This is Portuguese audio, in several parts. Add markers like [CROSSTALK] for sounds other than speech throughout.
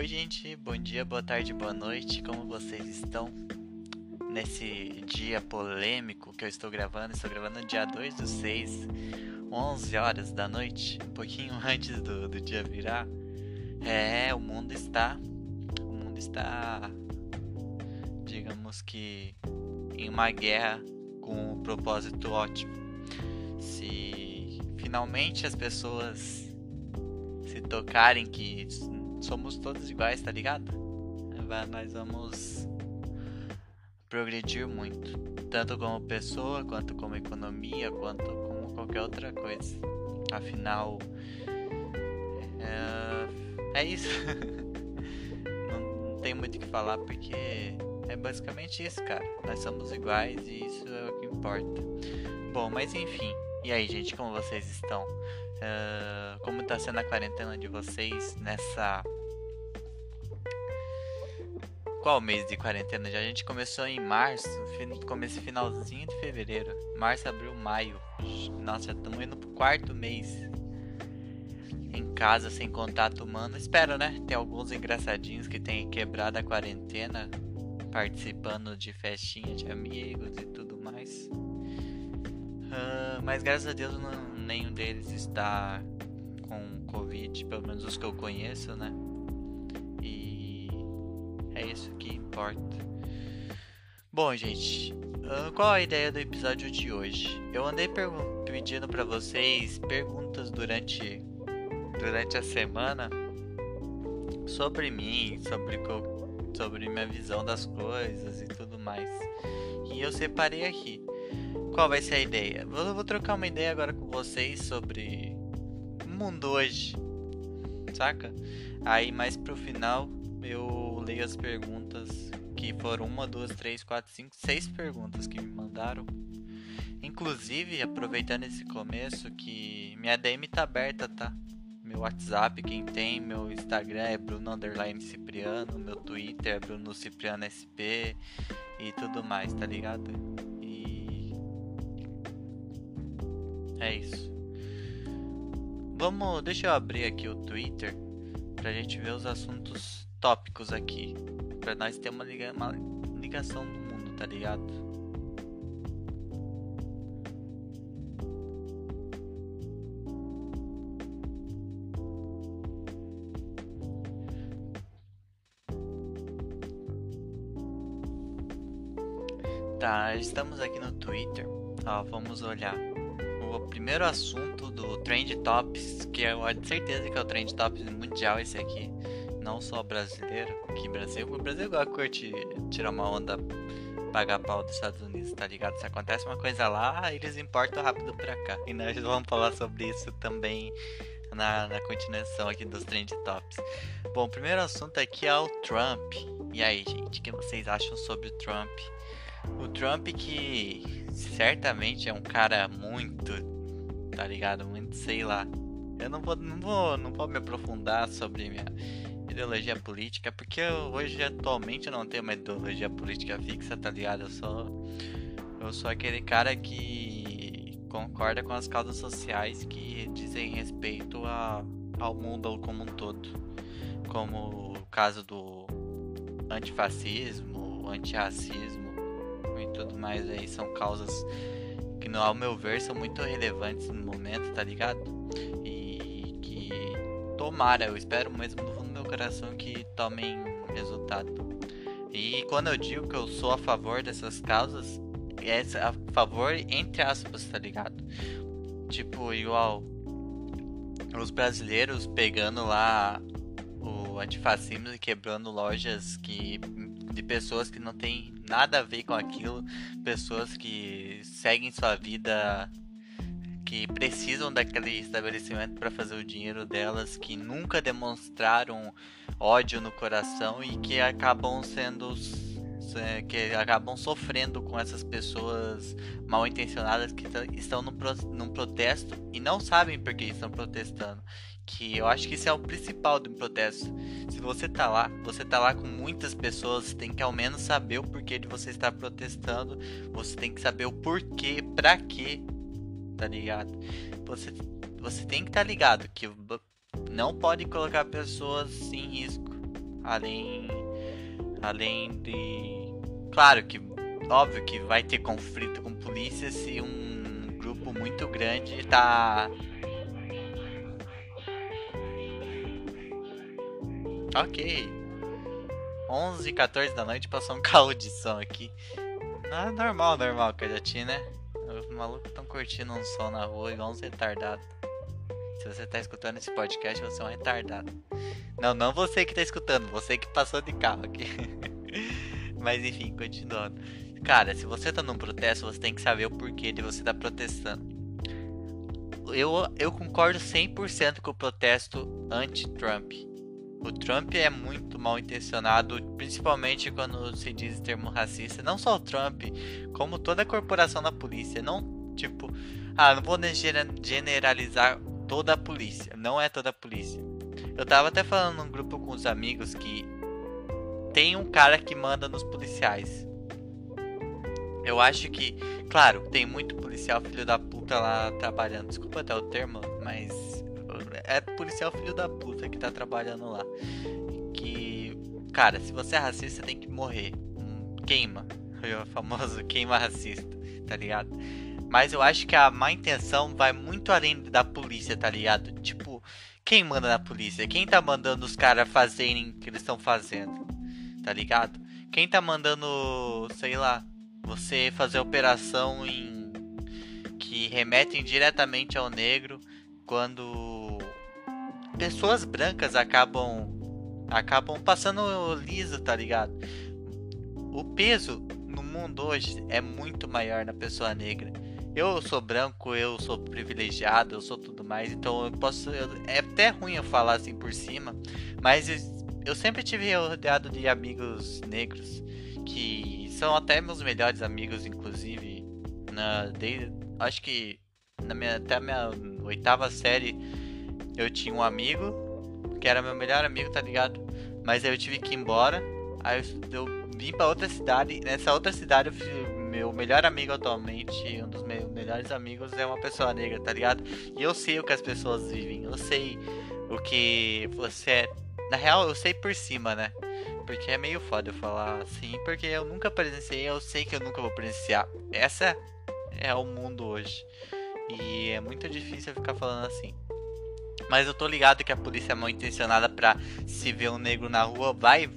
Oi, gente, bom dia, boa tarde, boa noite, como vocês estão? Nesse dia polêmico que eu estou gravando, estou gravando dia 2 do 6, 11 horas da noite, um pouquinho [LAUGHS] antes do, do dia virar. É, o mundo está. O mundo está. Digamos que. em uma guerra com um propósito ótimo. Se finalmente as pessoas se tocarem que somos todos iguais, tá ligado? Nós vamos progredir muito, tanto como pessoa, quanto como economia, quanto como qualquer outra coisa. Afinal, é, é isso. [LAUGHS] não, não tem muito o que falar porque é basicamente isso, cara. Nós somos iguais e isso é o que importa. Bom, mas enfim. E aí, gente, como vocês estão? Uh, como está sendo a quarentena de vocês nessa. Qual mês de quarentena? Já a gente começou em março, comece finalzinho de fevereiro. Março, abril, maio. Nossa, já estamos indo pro quarto mês em casa sem contato humano. Espero, né? Tem alguns engraçadinhos que têm quebrado a quarentena, participando de festinha de amigos e tudo mais. Uh, mas graças a Deus não, nenhum deles está com Covid, pelo menos os que eu conheço, né? E é isso que importa. Bom, gente, uh, qual a ideia do episódio de hoje? Eu andei pedindo para vocês perguntas durante durante a semana sobre mim, sobre sobre minha visão das coisas e tudo mais. E eu separei aqui. Qual vai ser a ideia? Eu vou trocar uma ideia agora com vocês sobre mundo hoje, saca? Aí mais pro final eu leio as perguntas que foram uma, duas, três, quatro, cinco, seis perguntas que me mandaram. Inclusive, aproveitando esse começo que minha DM tá aberta, tá? Meu WhatsApp, quem tem, meu Instagram é Bruno Underline Cipriano, meu Twitter é Bruno Cipriano SP e tudo mais, tá ligado? É isso. Vamos, deixa eu abrir aqui o Twitter pra gente ver os assuntos tópicos aqui, pra nós ter uma, liga, uma ligação do mundo, tá ligado? Tá, estamos aqui no Twitter. Ó, vamos olhar o primeiro assunto do Trend Tops, que eu tenho certeza que é o Trend Tops mundial esse aqui, não só brasileiro, que Brasil, o Brasil igual curte tirar uma onda, pagar pau dos Estados Unidos, tá ligado? Se acontece uma coisa lá, eles importam rápido pra cá. E nós vamos falar sobre isso também na, na continuação aqui dos Trend Tops. Bom, o primeiro assunto aqui é o Trump. E aí, gente, o que vocês acham sobre o Trump? O Trump que certamente é um cara muito, tá ligado? Muito, sei lá. Eu não vou, não vou, não vou me aprofundar sobre minha ideologia política, porque eu, hoje atualmente não tenho uma ideologia política fixa, tá ligado? Eu sou eu sou aquele cara que concorda com as causas sociais que dizem respeito a, ao mundo como um todo, como o caso do antifascismo, antirracismo, e tudo mais aí são causas que, no, ao meu ver, são muito relevantes no momento, tá ligado? E que tomara, eu espero mesmo no fundo do meu coração que tomem resultado. E quando eu digo que eu sou a favor dessas causas, é a favor entre aspas, tá ligado? Tipo, igual os brasileiros pegando lá o antifascismo e quebrando lojas que de pessoas que não tem nada a ver com aquilo, pessoas que seguem sua vida, que precisam daquele estabelecimento para fazer o dinheiro delas, que nunca demonstraram ódio no coração e que acabam sendo que acabam sofrendo com essas pessoas mal intencionadas que estão num, protesto e não sabem por que estão protestando que eu acho que isso é o principal do protesto. Se você tá lá, você tá lá com muitas pessoas, você tem que ao menos saber o porquê de você estar protestando, você tem que saber o porquê, pra quê, tá ligado? Você, você tem que estar tá ligado que não pode colocar pessoas em risco, Além. Além de. Claro que. Óbvio que vai ter conflito com polícia se um grupo muito grande tá. Ok. 11 14 da noite passou um [LAUGHS] carro de som aqui. Ah, normal, normal, Cajati, né? Os malucos estão curtindo um som na rua igual uns retardados. Se você tá escutando esse podcast, você é um retardado. Não, não você que tá escutando, você que passou de carro aqui. [LAUGHS] Mas enfim, continuando. Cara, se você tá num protesto, você tem que saber o porquê de você tá protestando. Eu, eu concordo 100% com o protesto anti-Trump. O Trump é muito mal intencionado, principalmente quando se diz termo racista. Não só o Trump, como toda a corporação da polícia. Não, tipo, ah, não vou generalizar toda a polícia. Não é toda a polícia. Eu tava até falando num grupo com os amigos que tem um cara que manda nos policiais. Eu acho que, claro, tem muito policial filho da puta lá trabalhando. Desculpa até o termo, mas é policial filho da puta que tá trabalhando lá. Que, cara, se você é racista, tem que morrer. Queima. O famoso queima racista, tá ligado? Mas eu acho que a má intenção vai muito além da polícia, tá ligado? Tipo, quem manda na polícia? Quem tá mandando os caras fazerem o que eles estão fazendo? Tá ligado? Quem tá mandando, sei lá, você fazer operação em que remetem diretamente ao negro quando pessoas brancas acabam acabam passando liso, tá ligado? O peso no mundo hoje é muito maior na pessoa negra. Eu sou branco, eu sou privilegiado, eu sou tudo mais, então eu posso. Eu, é até ruim eu falar assim por cima, mas eu, eu sempre tive rodeado de amigos negros que são até meus melhores amigos, inclusive. Na, acho que na minha, até a minha oitava série eu tinha um amigo que era meu melhor amigo, tá ligado? Mas aí eu tive que ir embora. Aí eu, eu vim para outra cidade. Nessa outra cidade, eu, meu melhor amigo atualmente, um dos meus melhores amigos, é uma pessoa negra, tá ligado? E eu sei o que as pessoas vivem. Eu sei o que você é. Na real, eu sei por cima, né? Porque é meio foda eu falar assim, porque eu nunca presenciei, eu sei que eu nunca vou presenciar. Essa é o mundo hoje. E é muito difícil ficar falando assim. Mas eu tô ligado que a polícia é mal intencionada pra se ver um negro na rua, vai.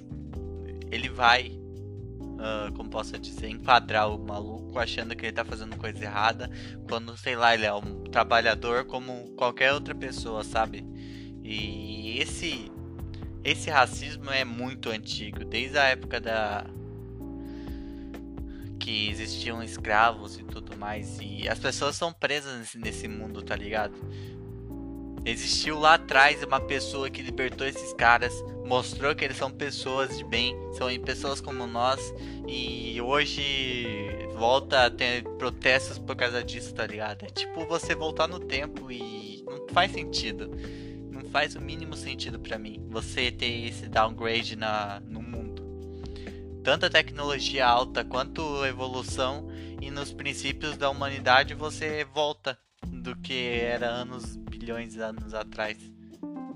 Ele vai. Uh, como posso dizer, enquadrar o maluco achando que ele tá fazendo coisa errada. Quando, sei lá, ele é um trabalhador como qualquer outra pessoa, sabe? E esse. Esse racismo é muito antigo, desde a época da. Que existiam escravos e tudo mais. E as pessoas são presas nesse, nesse mundo, tá ligado? Existiu lá atrás uma pessoa que libertou esses caras, mostrou que eles são pessoas de bem, são pessoas como nós, e hoje volta a ter protestos por causa disso, tá ligado? É tipo você voltar no tempo e não faz sentido. Não faz o mínimo sentido para mim você ter esse downgrade na, no mundo. Tanto a tecnologia alta quanto evolução e nos princípios da humanidade você volta do que era anos bilhões de anos atrás.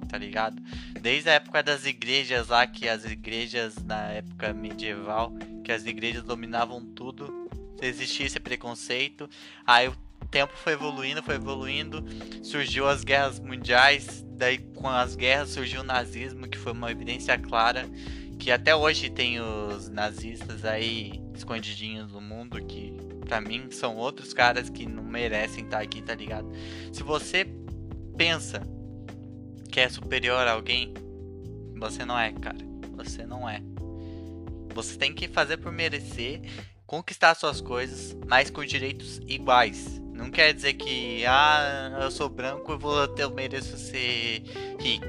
Tá ligado? Desde a época das igrejas lá, que as igrejas na época medieval, que as igrejas dominavam tudo, existia esse preconceito. Aí o tempo foi evoluindo, foi evoluindo, surgiu as guerras mundiais, daí com as guerras surgiu o nazismo, que foi uma evidência clara que até hoje tem os nazistas aí escondidinhos no mundo que para mim são outros caras que não merecem estar tá aqui, tá ligado? Se você pensa que é superior a alguém, você não é, cara. Você não é. Você tem que fazer por merecer, conquistar suas coisas, mas com direitos iguais. Não quer dizer que, ah, eu sou branco e vou eu mereço ser rico.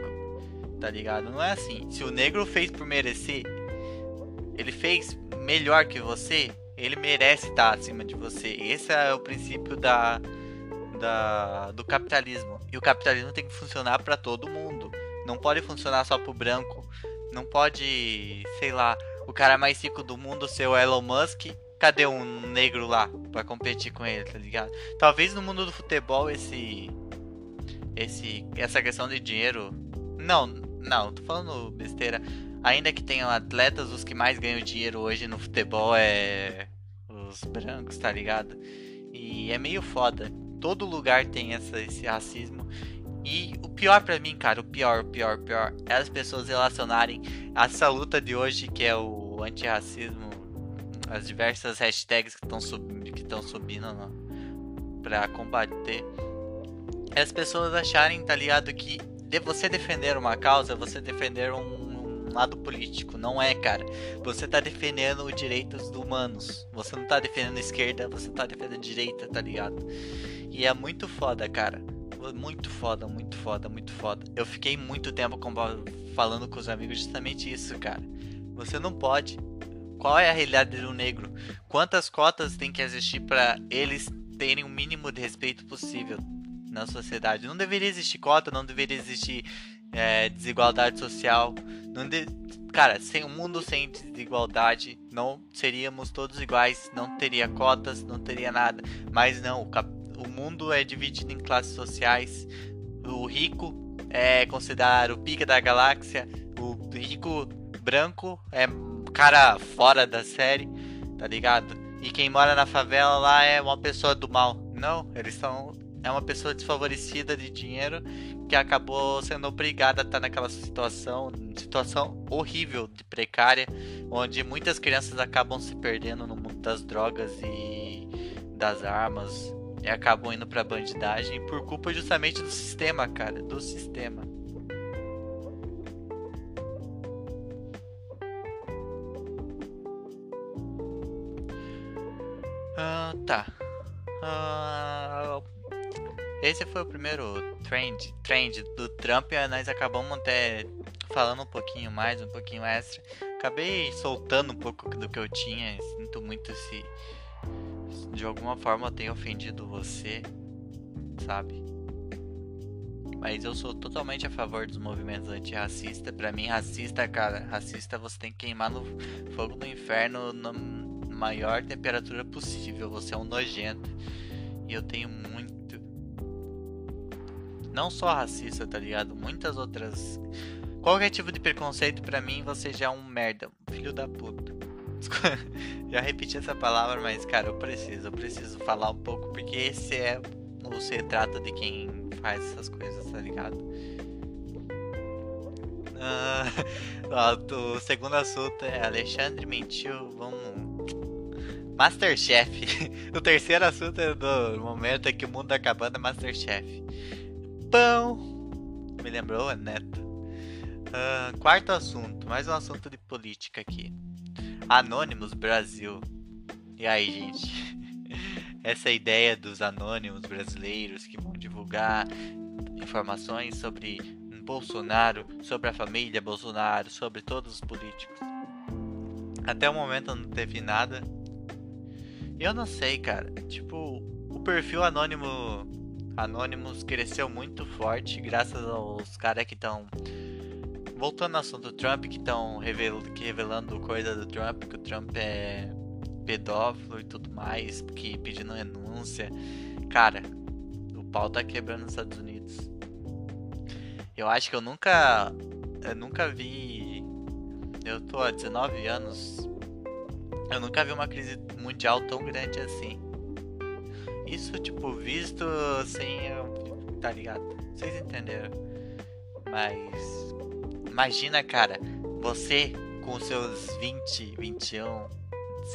Tá ligado? Não é assim. Se o negro fez por merecer, ele fez melhor que você, ele merece estar acima de você. Esse é o princípio da, da do capitalismo. E o capitalismo tem que funcionar para todo mundo. Não pode funcionar só pro branco. Não pode, sei lá, o cara mais rico do mundo ser o Elon Musk. Cadê um negro lá para competir com ele, tá ligado? Talvez no mundo do futebol esse esse essa questão de dinheiro não, não, tô falando besteira. Ainda que tenham atletas, os que mais ganham dinheiro hoje no futebol é os brancos, tá ligado? E é meio foda. Todo lugar tem essa, esse racismo. E o pior para mim, cara, o pior, o pior, o pior, é as pessoas relacionarem essa luta de hoje, que é o antirracismo, as diversas hashtags que estão sub, que subindo para combater. É as pessoas acharem, tá ligado, que de você defender uma causa, você defender um, lado político. Não é, cara. Você tá defendendo os direitos humanos. Você não tá defendendo a esquerda, você tá defendendo a direita, tá ligado? E é muito foda, cara. Muito foda, muito foda, muito foda. Eu fiquei muito tempo falando com os amigos justamente isso, cara. Você não pode. Qual é a realidade do negro? Quantas cotas tem que existir para eles terem o mínimo de respeito possível na sociedade? Não deveria existir cota, não deveria existir é, desigualdade social. De... Cara, sem um mundo sem desigualdade, não seríamos todos iguais, não teria cotas, não teria nada. Mas não, o cap o mundo é dividido em classes sociais. O rico é considerado o pica da galáxia. O rico branco é cara fora da série, tá ligado? E quem mora na favela lá é uma pessoa do mal. Não, eles são. É uma pessoa desfavorecida de dinheiro que acabou sendo obrigada a estar naquela situação, situação horrível, de precária, onde muitas crianças acabam se perdendo no mundo das drogas e das armas, e acabam indo pra bandidagem por culpa justamente do sistema, cara. Do sistema. Ah, tá. Ah, esse foi o primeiro trend, trend do Trump e nós acabamos até falando um pouquinho mais, um pouquinho extra. Acabei soltando um pouco do que eu tinha. Sinto muito se de alguma forma eu tenho ofendido você, sabe? Mas eu sou totalmente a favor dos movimentos antirracistas. Pra mim, racista, cara, racista você tem que queimar no fogo do inferno na maior temperatura possível. Você é um nojento. E eu tenho muito. Não só racista, tá ligado? Muitas outras. Qualquer tipo de preconceito, pra mim, você já é um merda. Filho da puta. [LAUGHS] Já repeti essa palavra, mas cara, eu preciso, eu preciso falar um pouco, porque esse é o retrato de quem faz essas coisas, tá ligado? [LAUGHS] Uh, o segundo assunto é Alexandre mentiu, vamos. Masterchef. [LAUGHS] o terceiro assunto é do momento é que o mundo tá acabando é Masterchef. Pão! Me lembrou, Neto. Uh, quarto assunto, mais um assunto de política aqui. Anônimos Brasil. E aí, gente? [LAUGHS] Essa ideia dos anônimos brasileiros que vão divulgar informações sobre Bolsonaro, sobre a família Bolsonaro, sobre todos os políticos. Até o momento não teve nada. Eu não sei, cara. Tipo, o perfil anônimo Anonymous cresceu muito forte graças aos caras que estão voltando ao assunto do Trump, que estão revelando, revelando coisa do Trump, que o Trump é pedófilo e tudo mais, que pedindo renúncia. Cara, o pau tá quebrando nos Estados Unidos. Eu acho que eu nunca. Eu nunca vi. Eu tô há 19 anos. Eu nunca vi uma crise mundial tão grande assim. Isso, tipo, visto assim. Tá ligado? Vocês entenderam? Mas Imagina, cara, você com seus 20, 21,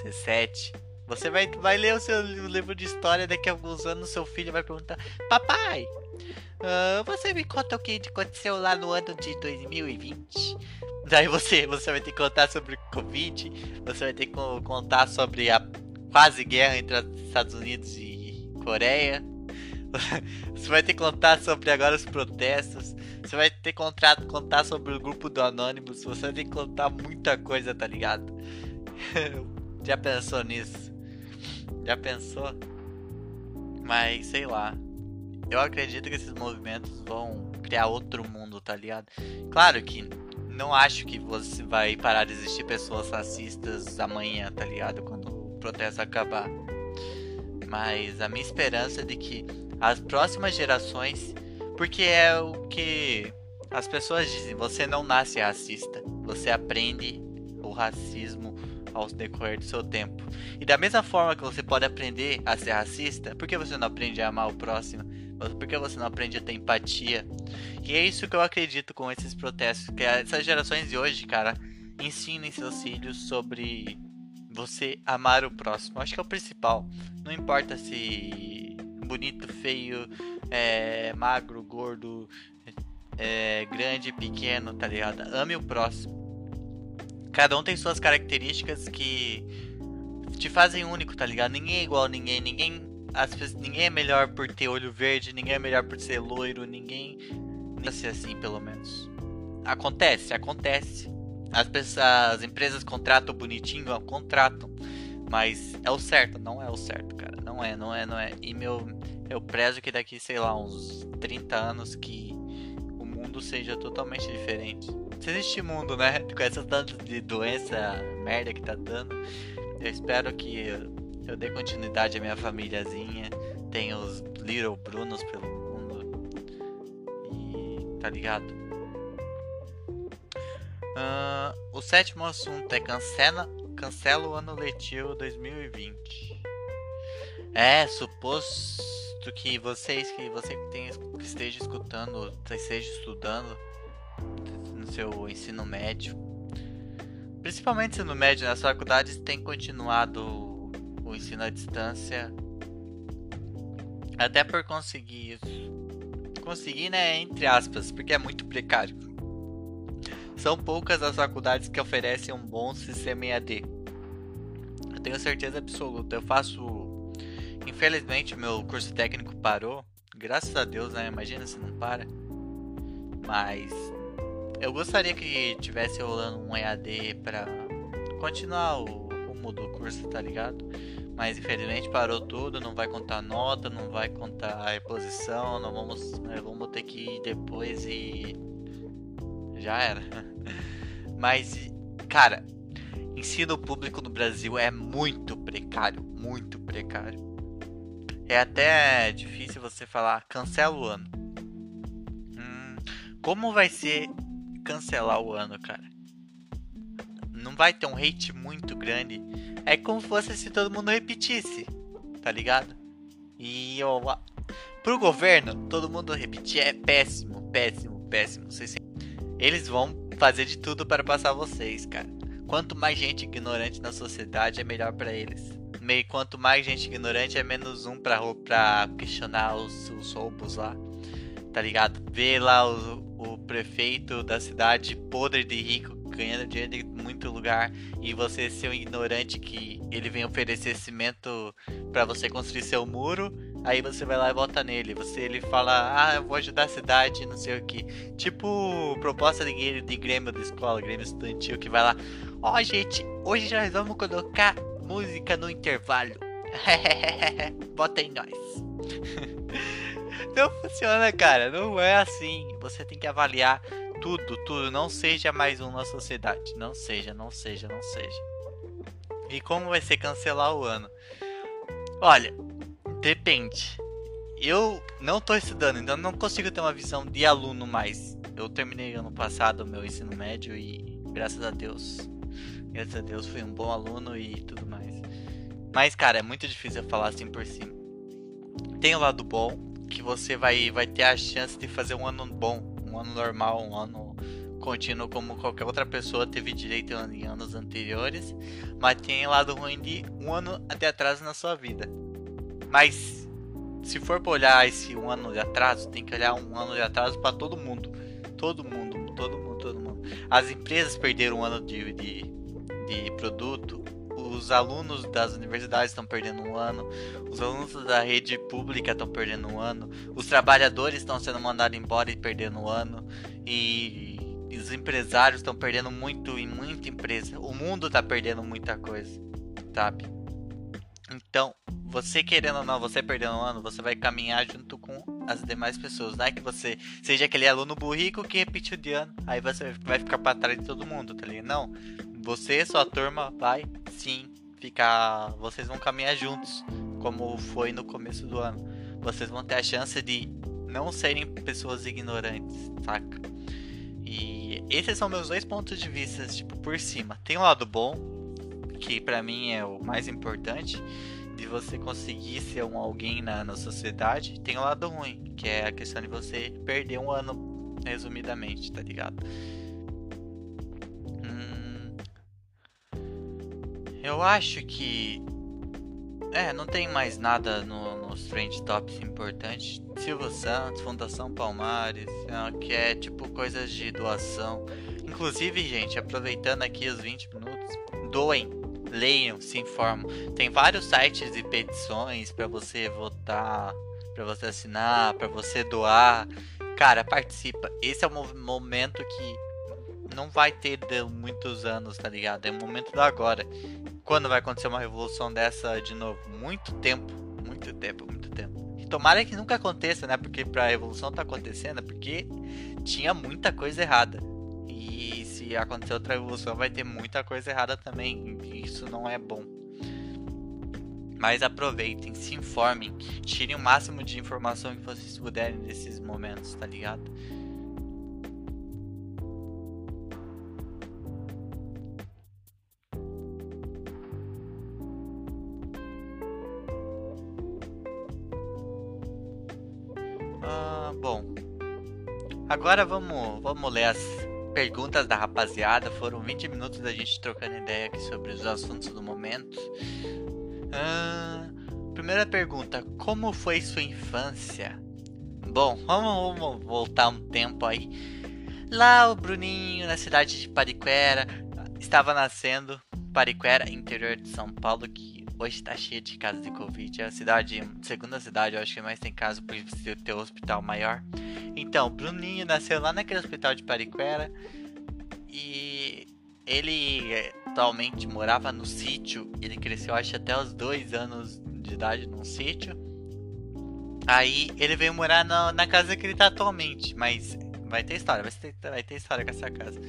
17. Você vai, vai ler o seu livro de história daqui a alguns anos. Seu filho vai perguntar: Papai, uh, você me conta o que aconteceu lá no ano de 2020? Daí você, você vai ter que contar sobre Covid. Você vai ter que contar sobre a quase guerra entre os Estados Unidos e Coreia. [LAUGHS] Você vai ter que contar sobre agora os protestos. Você vai ter que contar, sobre o grupo do Anonymous. Você vai ter que contar muita coisa, tá ligado? [LAUGHS] Já pensou nisso? Já pensou? Mas sei lá. Eu acredito que esses movimentos vão criar outro mundo, tá ligado? Claro que não acho que você vai parar de existir pessoas racistas amanhã, tá ligado? Quando o protesto acabar. Mas a minha esperança é de que as próximas gerações, porque é o que as pessoas dizem, você não nasce racista, Você aprende o racismo ao decorrer do seu tempo. E da mesma forma que você pode aprender a ser racista, por que você não aprende a amar o próximo? Por que você não aprende a ter empatia? E é isso que eu acredito com esses protestos. Que essas gerações de hoje, cara, ensinem seus filhos sobre você amar o próximo. Acho que é o principal. Não importa se bonito, feio, é, magro, gordo, é, grande, pequeno, tá ligado? Ame o próximo. Cada um tem suas características que te fazem único, tá ligado? Ninguém é igual a ninguém, ninguém, as pessoas, ninguém é melhor por ter olho verde, ninguém é melhor por ser loiro, ninguém ser assim, pelo menos. Acontece, acontece. As, pessoas, as empresas contratam bonitinho, ó, contratam. Mas é o certo, não é o certo, cara. Não é, não é, não é. E meu, eu prezo que daqui, sei lá, uns 30 anos que o mundo seja totalmente diferente. Se existe mundo, né? [LAUGHS] Com essa tanto de doença merda que tá dando, eu espero que eu, eu dê continuidade à minha famíliazinha. Tenha os Little Brunos pelo mundo. E tá ligado? Uh, o sétimo assunto é cancela, cancela o ano letivo 2020. É, suposto que vocês que você que, tem, que esteja escutando, esteja estudando no seu ensino médio, principalmente ensino médio, nas faculdades tem continuado o ensino à distância até por conseguir conseguir, né, entre aspas, porque é muito precário. São poucas as faculdades que oferecem um bom sistema EAD. Eu tenho certeza absoluta. Eu faço Infelizmente, meu curso técnico parou. Graças a Deus, né? Imagina se não para. Mas eu gostaria que tivesse rolando um EAD para continuar o rumo do curso, tá ligado? Mas infelizmente parou tudo, não vai contar nota, não vai contar a reposição, não vamos, né, vamos ter que ir depois e já era. [LAUGHS] Mas cara, ensino público no Brasil é muito precário, muito precário. É até difícil você falar cancela o ano. Hum, como vai ser cancelar o ano, cara? Não vai ter um hate muito grande. É como se fosse se todo mundo repetisse, tá ligado? E eu, pro governo, todo mundo repetir é péssimo, péssimo, péssimo. Eles vão fazer de tudo para passar vocês, cara. Quanto mais gente ignorante na sociedade, é melhor para eles meio quanto mais gente ignorante, é menos um pra, pra questionar os, os roubos lá. Tá ligado? Ver lá o, o prefeito da cidade podre de rico ganhando dinheiro em muito lugar e você ser um ignorante que ele vem oferecer cimento para você construir seu muro, aí você vai lá e vota nele. Você ele fala: "Ah, eu vou ajudar a cidade, não sei o que". Tipo, proposta de, de Grêmio da escola, Grêmio estudantil que vai lá: "Ó, oh, gente, hoje nós vamos colocar música no intervalo. [LAUGHS] Bota em nós. [LAUGHS] não funciona, cara. Não é assim. Você tem que avaliar tudo, tudo. Não seja mais um na sociedade. Não seja, não seja, não seja. E como vai ser cancelar o ano? Olha, depende. Eu não tô estudando, então não consigo ter uma visão de aluno mais. Eu terminei ano passado o meu ensino médio e graças a Deus Graças a Deus fui um bom aluno e tudo mais. Mas, cara, é muito difícil eu falar assim por cima. Tem o lado bom, que você vai, vai ter a chance de fazer um ano bom, um ano normal, um ano contínuo como qualquer outra pessoa teve direito em anos anteriores. Mas tem o lado ruim de um ano de atraso na sua vida. Mas se for para olhar esse um ano de atraso, tem que olhar um ano de atraso para todo mundo. Todo mundo, todo mundo, todo mundo. As empresas perderam um ano de, de de produto, os alunos das universidades estão perdendo um ano, os alunos da rede pública estão perdendo um ano, os trabalhadores estão sendo mandados embora e perdendo um ano, e, e os empresários estão perdendo muito em muita empresa. O mundo está perdendo muita coisa, sabe? Então, você querendo ou não, você perdendo um ano, você vai caminhar junto com as demais pessoas. Não é que você seja aquele aluno burrico que repetiu de ano, aí você vai ficar para trás de todo mundo, tá ligado? Não você sua turma vai sim ficar. Vocês vão caminhar juntos, como foi no começo do ano. Vocês vão ter a chance de não serem pessoas ignorantes, saca? E esses são meus dois pontos de vista, tipo, por cima. Tem um lado bom, que para mim é o mais importante, de você conseguir ser um alguém na, na sociedade. Tem o um lado ruim, que é a questão de você perder um ano, resumidamente, tá ligado? Hum, eu acho que. É, não tem mais nada no, nos trend tops importantes. Silvio Santos, Fundação Palmares, é, que é tipo coisas de doação. Inclusive, gente, aproveitando aqui os 20 minutos, doem, leiam, se informam. Tem vários sites e petições para você votar, para você assinar, para você doar. Cara, participa. Esse é o momento que não vai ter de muitos anos, tá ligado? É o momento do agora. Quando vai acontecer uma revolução dessa de novo? Muito tempo, muito tempo, muito tempo. E tomara que nunca aconteça, né? Porque pra revolução tá acontecendo, porque tinha muita coisa errada. Se acontecer outra revolução, vai ter muita coisa errada também. E isso não é bom. Mas aproveitem, se informem, tirem o máximo de informação que vocês puderem nesses momentos, tá ligado? Agora vamos, vamos ler as perguntas da rapaziada. Foram 20 minutos da gente trocando ideia aqui sobre os assuntos do momento. Primeira pergunta: Como foi sua infância? Bom, vamos, vamos, voltar um tempo aí. Lá o Bruninho, na cidade de Pariquera, estava nascendo. Pariquera, interior de São Paulo, que hoje está cheia de casos de Covid. É a cidade, segunda cidade, eu acho que mais tem casos por ter um hospital maior. Então, Bruninho nasceu lá naquele hospital de Pariquera e ele eh, atualmente morava no sítio. Ele cresceu, acho, até os dois anos de idade num sítio. Aí ele veio morar na, na casa que ele tá atualmente, mas vai ter história, vai ter, vai ter história com essa casa.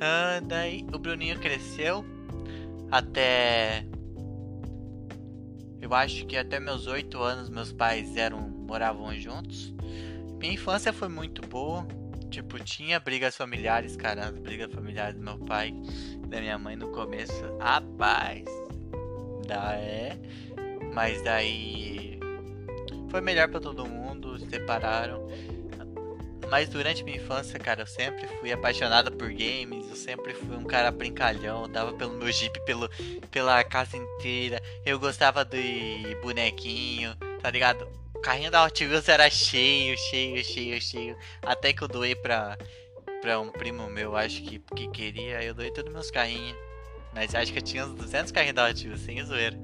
Ah, daí o Bruninho cresceu até. Eu acho que até meus oito anos meus pais eram moravam juntos. Minha infância foi muito boa. Tipo, tinha brigas familiares, cara. As brigas familiares do meu pai da minha mãe no começo. Rapaz. Da é. Mas daí. Foi melhor para todo mundo. Se separaram. Mas durante minha infância, cara, eu sempre fui apaixonado por games. Eu sempre fui um cara brincalhão. Dava pelo meu jeep pelo, pela casa inteira. Eu gostava de bonequinho, tá ligado? O carrinho da Hot Wheels era cheio, cheio, cheio, cheio. Até que eu doei pra, pra um primo meu, acho que, que queria. Eu doei todos meus carrinhos. Mas acho que eu tinha uns 200 carrinhos da Hot Wheels, sem zoeira.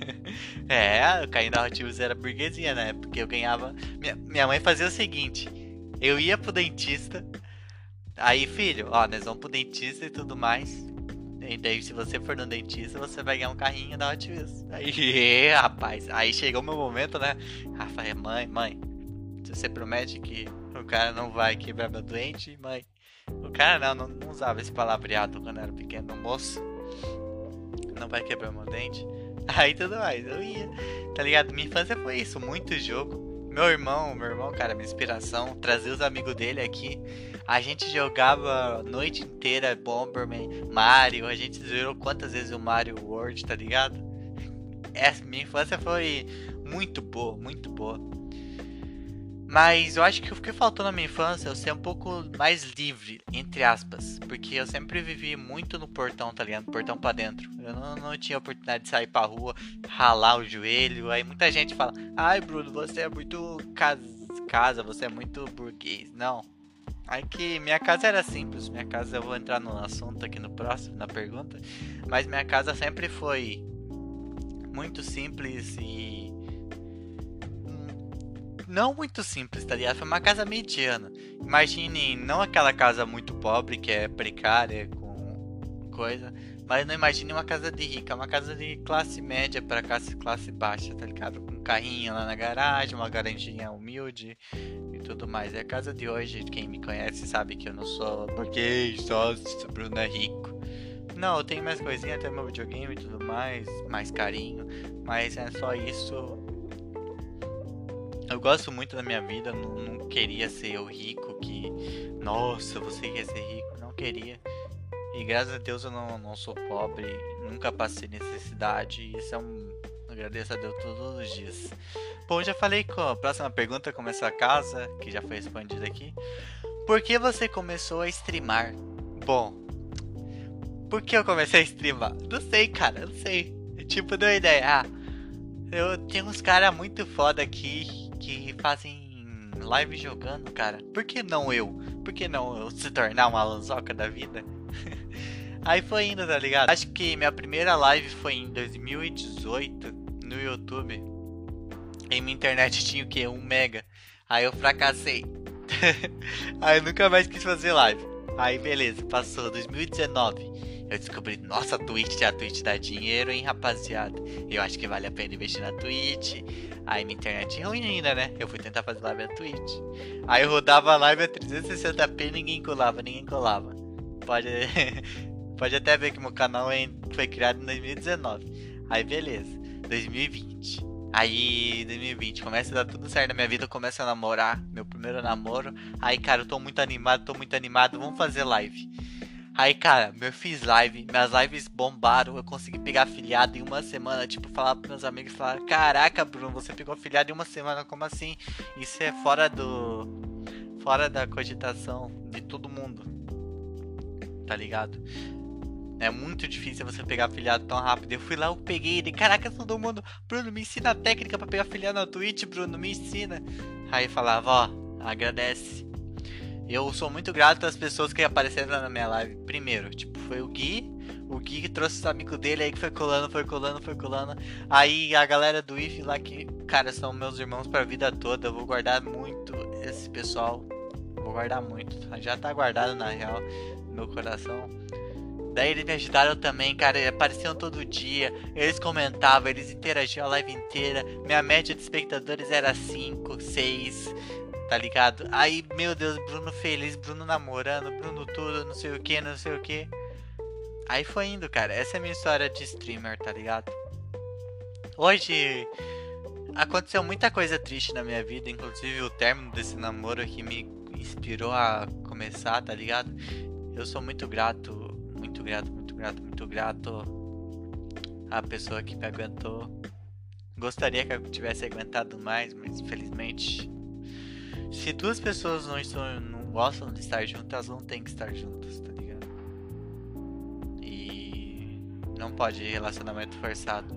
[LAUGHS] é, o carrinho da Hot Wheels era burguesia, né? Porque eu ganhava. Minha, minha mãe fazia o seguinte: eu ia pro dentista. Aí, filho, ó, nós vamos pro dentista e tudo mais. E daí, se você for no dentista, você vai ganhar um carrinho da Hot Wheels. Aí, [LAUGHS] rapaz, aí chegou o meu momento, né? Falei, mãe, mãe, você promete que o cara não vai quebrar meu doente, mãe? O cara não, não, não usava esse palavreado quando era pequeno, moço. Não vai quebrar meu dente. [LAUGHS] Aí tudo mais, eu ia. Tá ligado? Minha infância foi isso, muito jogo. Meu irmão, meu irmão, cara, minha inspiração, trazer os amigos dele aqui. A gente jogava a noite inteira Bomberman, Mario, a gente zerou quantas vezes o Mario World, tá ligado? Essa minha infância foi muito boa, muito boa. Mas eu acho que o que faltou na minha infância é eu ser um pouco mais livre, entre aspas. Porque eu sempre vivi muito no portão, tá ligado? Portão pra dentro. Eu não, não tinha oportunidade de sair pra rua, ralar o joelho. Aí muita gente fala: Ai, Bruno, você é muito casa, casa você é muito burguês. Não, Aí que minha casa era simples, minha casa eu vou entrar no assunto aqui no próximo, na pergunta, mas minha casa sempre foi muito simples e não muito simples, tá ligado? Foi uma casa mediana. Imagine não aquela casa muito pobre que é precária com coisa, mas não imagine uma casa de rica, uma casa de classe média para classe classe baixa, tá ligado? Com um carrinho lá na garagem, uma garagem humilde, tudo mais. É a casa de hoje, quem me conhece sabe que eu não sou burguês, só Bruno é rico. Não, eu tenho mais coisinha, até meu videogame e tudo mais, mais carinho, mas é só isso. Eu gosto muito da minha vida, não, não queria ser o rico que. Nossa, você quer ser rico? Não queria. E graças a Deus eu não, não sou pobre, nunca passei necessidade. Isso é um. Agradeço a Deus todos os dias. Bom, já falei com a próxima pergunta, como essa casa, que já foi respondida aqui. Por que você começou a streamar? Bom, por que eu comecei a streamar? Não sei, cara, não sei. Tipo, deu ideia. Ah, eu tenho uns caras muito foda aqui que fazem live jogando, cara. Por que não eu? Por que não eu se tornar uma lanzoca da vida? [LAUGHS] Aí foi indo, tá ligado? Acho que minha primeira live foi em 2018 no YouTube. E minha internet tinha o que? 1 mega. Aí eu fracassei. [LAUGHS] Aí eu nunca mais quis fazer live. Aí beleza, passou 2019 eu descobri, nossa, a Twitch, a Twitch dá dinheiro, hein, rapaziada. Eu acho que vale a pena investir na Twitch. Aí minha internet é ruim ainda, né? Eu fui tentar fazer live na Twitch. Aí eu rodava a live a 360p ninguém colava, ninguém colava. Pode, [LAUGHS] pode até ver que meu canal foi criado em 2019. Aí beleza, 2020. Aí, 2020, começa a dar tudo certo na minha vida, eu começo a namorar, meu primeiro namoro. Aí, cara, eu tô muito animado, tô muito animado, vamos fazer live. Aí, cara, eu fiz live, minhas lives bombaram, eu consegui pegar afiliado em uma semana, tipo, falar pros meus amigos, falar, caraca, Bruno, você pegou afiliado em uma semana, como assim? Isso é fora do... fora da cogitação de todo mundo, tá ligado? É muito difícil você pegar afiliado tão rápido. Eu fui lá, eu peguei ele. Caraca, todo mundo. Bruno, me ensina a técnica para pegar afiliado na Twitch, Bruno, me ensina. Aí falava, ó, agradece. Eu sou muito grato às pessoas que apareceram na minha live. Primeiro, tipo, foi o Gui. O Gui que trouxe os amigos dele aí que foi colando, foi colando, foi colando. Aí a galera do IF lá que, cara, são meus irmãos pra vida toda. Eu vou guardar muito esse pessoal. Vou guardar muito. Já tá guardado na real no meu coração. Daí eles me ajudaram também, cara. Apareciam todo dia. Eles comentavam, eles interagiam a live inteira. Minha média de espectadores era 5, 6 tá ligado? Aí, meu Deus, Bruno feliz, Bruno namorando, Bruno tudo, não sei o que, não sei o que. Aí foi indo, cara. Essa é a minha história de streamer, tá ligado? Hoje aconteceu muita coisa triste na minha vida, inclusive o término desse namoro que me inspirou a começar, tá ligado? Eu sou muito grato, muito grato, muito grato, muito grato à pessoa que me aguentou. Gostaria que eu tivesse aguentado mais, mas infelizmente se duas pessoas não, estão, não gostam de estar juntas, elas não têm que estar juntas, tá ligado? E não pode relacionamento forçado.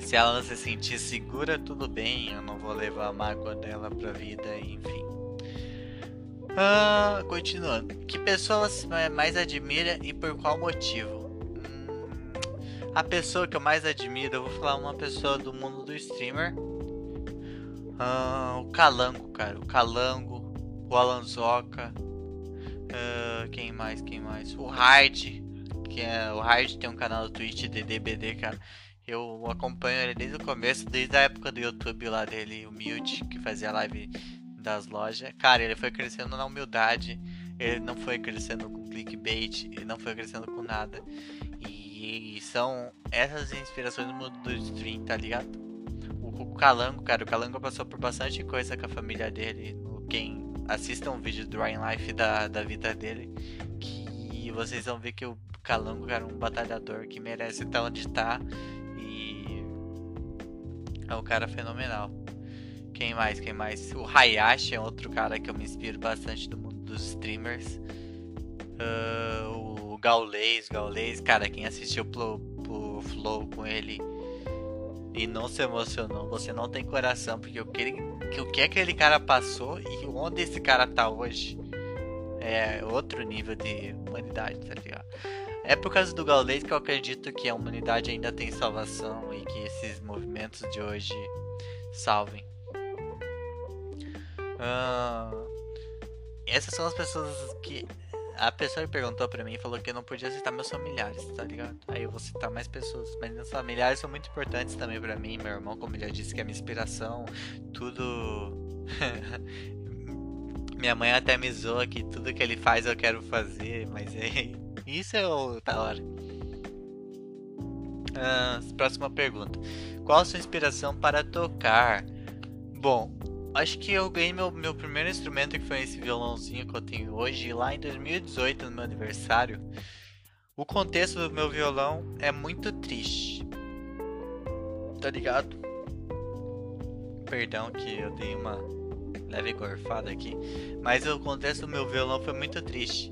Se ela se sentir segura, tudo bem, eu não vou levar a mágoa dela pra vida, enfim. Ah, continuando. Que pessoa você mais admira e por qual motivo? Hum, a pessoa que eu mais admiro, eu vou falar uma pessoa do mundo do streamer Uh, o Calango, cara. O Calango. O Alanzoca. Uh, quem mais? Quem mais? O Hard. Que é, o Hard tem um canal do Twitch de DBD, cara. Eu acompanho ele desde o começo, desde a época do YouTube lá dele, humilde, que fazia live das lojas. Cara, ele foi crescendo na humildade. Ele não foi crescendo com clickbait, ele não foi crescendo com nada. E, e são essas inspirações do mundo do stream, tá ligado? o Calango, cara, o Calango passou por bastante coisa com a família dele. Quem assista um vídeo do Ryan Life da, da vida dele, que vocês vão ver que o Calango era um batalhador que merece estar onde está e é um cara fenomenal. Quem mais? Quem mais? O Hayashi é outro cara que eu me inspiro bastante do mundo dos streamers. Uh, o Gaulês, Gaulês, cara, quem assistiu pro, pro Flow com ele e não se emocionou, você não tem coração, porque o que, o que aquele cara passou e onde esse cara tá hoje é outro nível de humanidade, tá ligado? É por causa do Gaulês que eu acredito que a humanidade ainda tem salvação e que esses movimentos de hoje salvem. Uh, essas são as pessoas que a pessoa perguntou pra mim falou que eu não podia citar meus familiares, tá ligado? Aí eu vou citar mais pessoas. Mas meus familiares são muito importantes também pra mim. Meu irmão, como já disse, que é minha inspiração. Tudo. [LAUGHS] minha mãe até me zoa que tudo que ele faz eu quero fazer, mas é. [LAUGHS] Isso é o da hora. Uh, próxima pergunta. Qual a sua inspiração para tocar? Bom, acho que eu ganhei meu, meu primeiro instrumento, que foi esse violãozinho que eu tenho hoje, lá em 2018, no meu aniversário. O contexto do meu violão é muito triste. Tá ligado? Perdão que eu dei uma leve gorfada aqui. Mas o contexto do meu violão foi muito triste.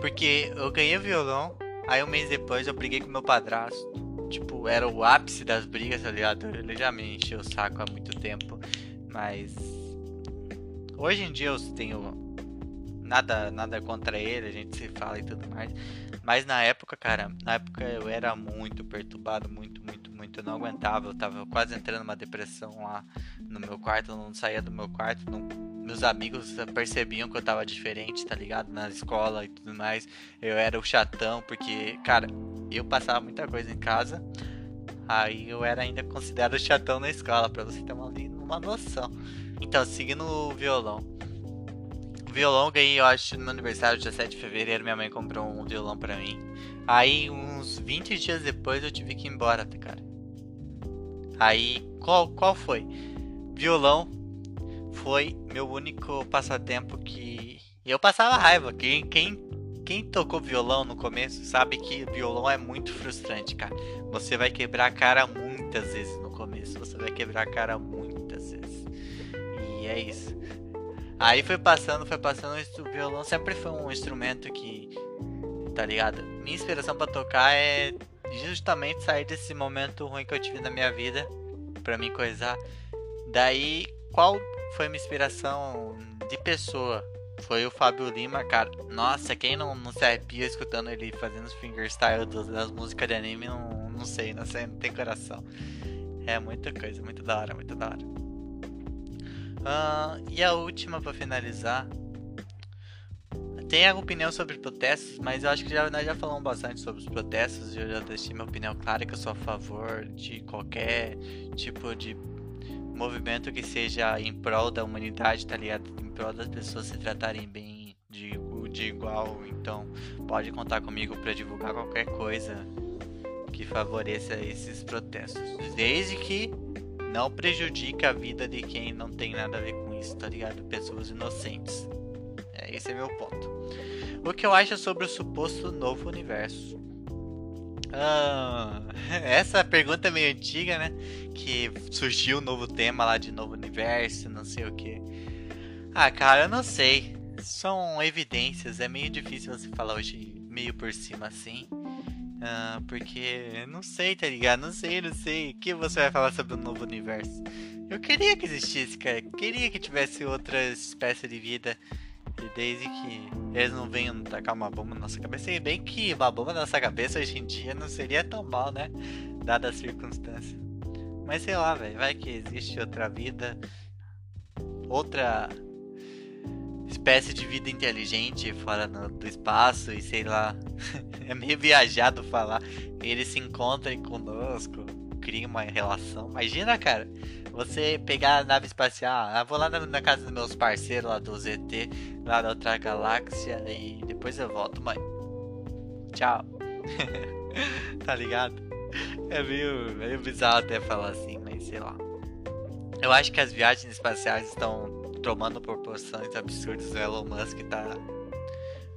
Porque eu ganhei o violão, aí um mês depois eu briguei com meu padrasto. Tipo, era o ápice das brigas, tá ligado? Ele já me encheu o saco há muito tempo. Mas. Hoje em dia eu tenho nada nada contra ele, a gente se fala e tudo mais. Mas na época, cara, na época eu era muito perturbado, muito, muito, muito. Eu não aguentava, eu tava quase entrando numa depressão lá no meu quarto, eu não saía do meu quarto, não... meus amigos percebiam que eu tava diferente, tá ligado? Na escola e tudo mais. Eu era o chatão, porque, cara, eu passava muita coisa em casa. Aí eu era ainda considerado chatão na escola, pra você ter uma, uma noção. Então, seguindo o violão violão ganhei, eu acho, no meu aniversário, dia 7 de fevereiro, minha mãe comprou um violão pra mim. Aí, uns 20 dias depois, eu tive que ir embora, tá, cara. Aí, qual, qual foi? Violão foi meu único passatempo que eu passava raiva. Quem, quem, quem tocou violão no começo sabe que violão é muito frustrante, cara. Você vai quebrar a cara muitas vezes no começo. Você vai quebrar a cara muitas é isso. Aí foi passando, foi passando, o violão sempre foi um instrumento que, tá ligado? Minha inspiração para tocar é justamente sair desse momento ruim que eu tive na minha vida, para mim coisar. Daí, qual foi minha inspiração de pessoa? Foi o Fábio Lima, cara. Nossa, quem não, não se arrepia escutando ele fazendo os fingerstyle das músicas de anime, não, não sei, não sei, não tem coração. É muita coisa, muito da hora, muito da hora. Uh, e a última para finalizar. Tem a opinião sobre protestos, mas eu acho que já, nós já falamos bastante sobre os protestos e eu já deixei minha opinião clara que eu sou a favor de qualquer tipo de movimento que seja em prol da humanidade, tá ligado? Em prol das pessoas se tratarem bem de, de igual. Então pode contar comigo para divulgar qualquer coisa que favoreça esses protestos. Desde que não prejudica a vida de quem não tem nada a ver com isso, tá ligado? Pessoas inocentes. É, esse é meu ponto. O que eu acho sobre o suposto novo universo? Ah, [LAUGHS] essa pergunta é meio antiga, né? Que surgiu um novo tema lá de novo universo, não sei o que. Ah, cara, eu não sei. São evidências, é meio difícil você falar hoje meio por cima assim. Ah, porque não sei, tá ligado? Não sei, não sei. O que você vai falar sobre o novo universo? Eu queria que existisse, cara. Queria que tivesse outra espécie de vida. Desde que eles não venham tacar uma bomba na nossa cabeça. E bem que uma bomba na nossa cabeça hoje em dia não seria tão mal, né? Dadas as circunstâncias. Mas sei lá, velho. Vai que existe outra vida. Outra espécie de vida inteligente fora no, do espaço e sei lá. [LAUGHS] é meio viajado falar. Eles se encontram conosco, criam uma relação. Imagina, cara, você pegar a nave espacial. Ah, vou lá na, na, casa dos meus parceiros lá do ZT, lá da outra galáxia, e depois eu volto, mãe. Tchau. [LAUGHS] tá ligado? É meio, meio bizarro até falar assim, mas sei lá. Eu acho que as viagens espaciais estão tomando proporções absurdas. O Elon Musk tá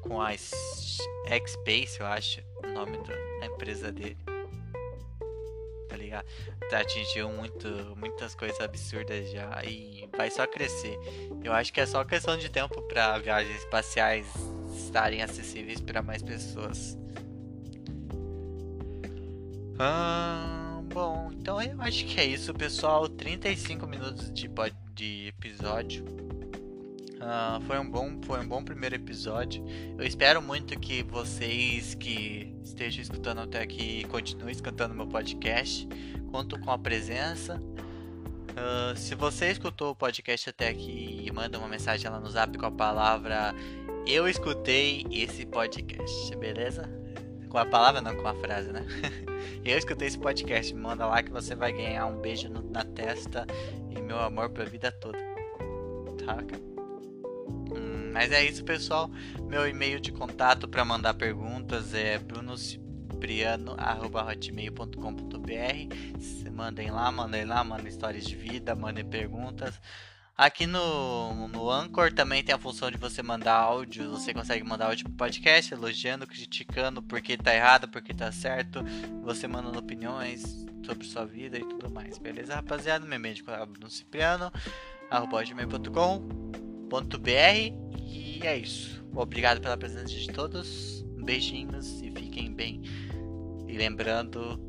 com a X-Space, eu acho, o nome da empresa dele. Tá ligado? Tá, atingiu muito, muitas coisas absurdas já e vai só crescer. Eu acho que é só questão de tempo para viagens espaciais estarem acessíveis para mais pessoas. Ah, bom, então eu acho que é isso, pessoal. 35 minutos de, de episódio. Uh, foi, um bom, foi um bom primeiro episódio. Eu espero muito que vocês que estejam escutando até aqui continuem escutando meu podcast. Conto com a presença. Uh, se você escutou o podcast até aqui manda uma mensagem lá no zap com a palavra Eu escutei esse podcast, beleza? Com a palavra, não com a frase, né? [LAUGHS] Eu escutei esse podcast, manda lá que você vai ganhar um beijo no, na testa meu amor pra vida toda. Tá? Hum, mas é isso, pessoal. Meu e-mail de contato para mandar perguntas é bruno cipriano.hotmail.com.br Mandem lá, mandem lá, mandem histórias de vida, mandem perguntas. Aqui no, no Anchor também tem a função de você mandar áudio. Você consegue mandar áudio pro podcast, elogiando, criticando, porque tá errado, porque tá certo. Você mandando opiniões sobre sua vida e tudo mais. Beleza, rapaziada? Meu médico é no Cipriano, arroba E é isso. Obrigado pela presença de todos. Beijinhos e fiquem bem. E lembrando,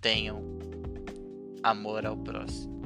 tenham amor ao próximo.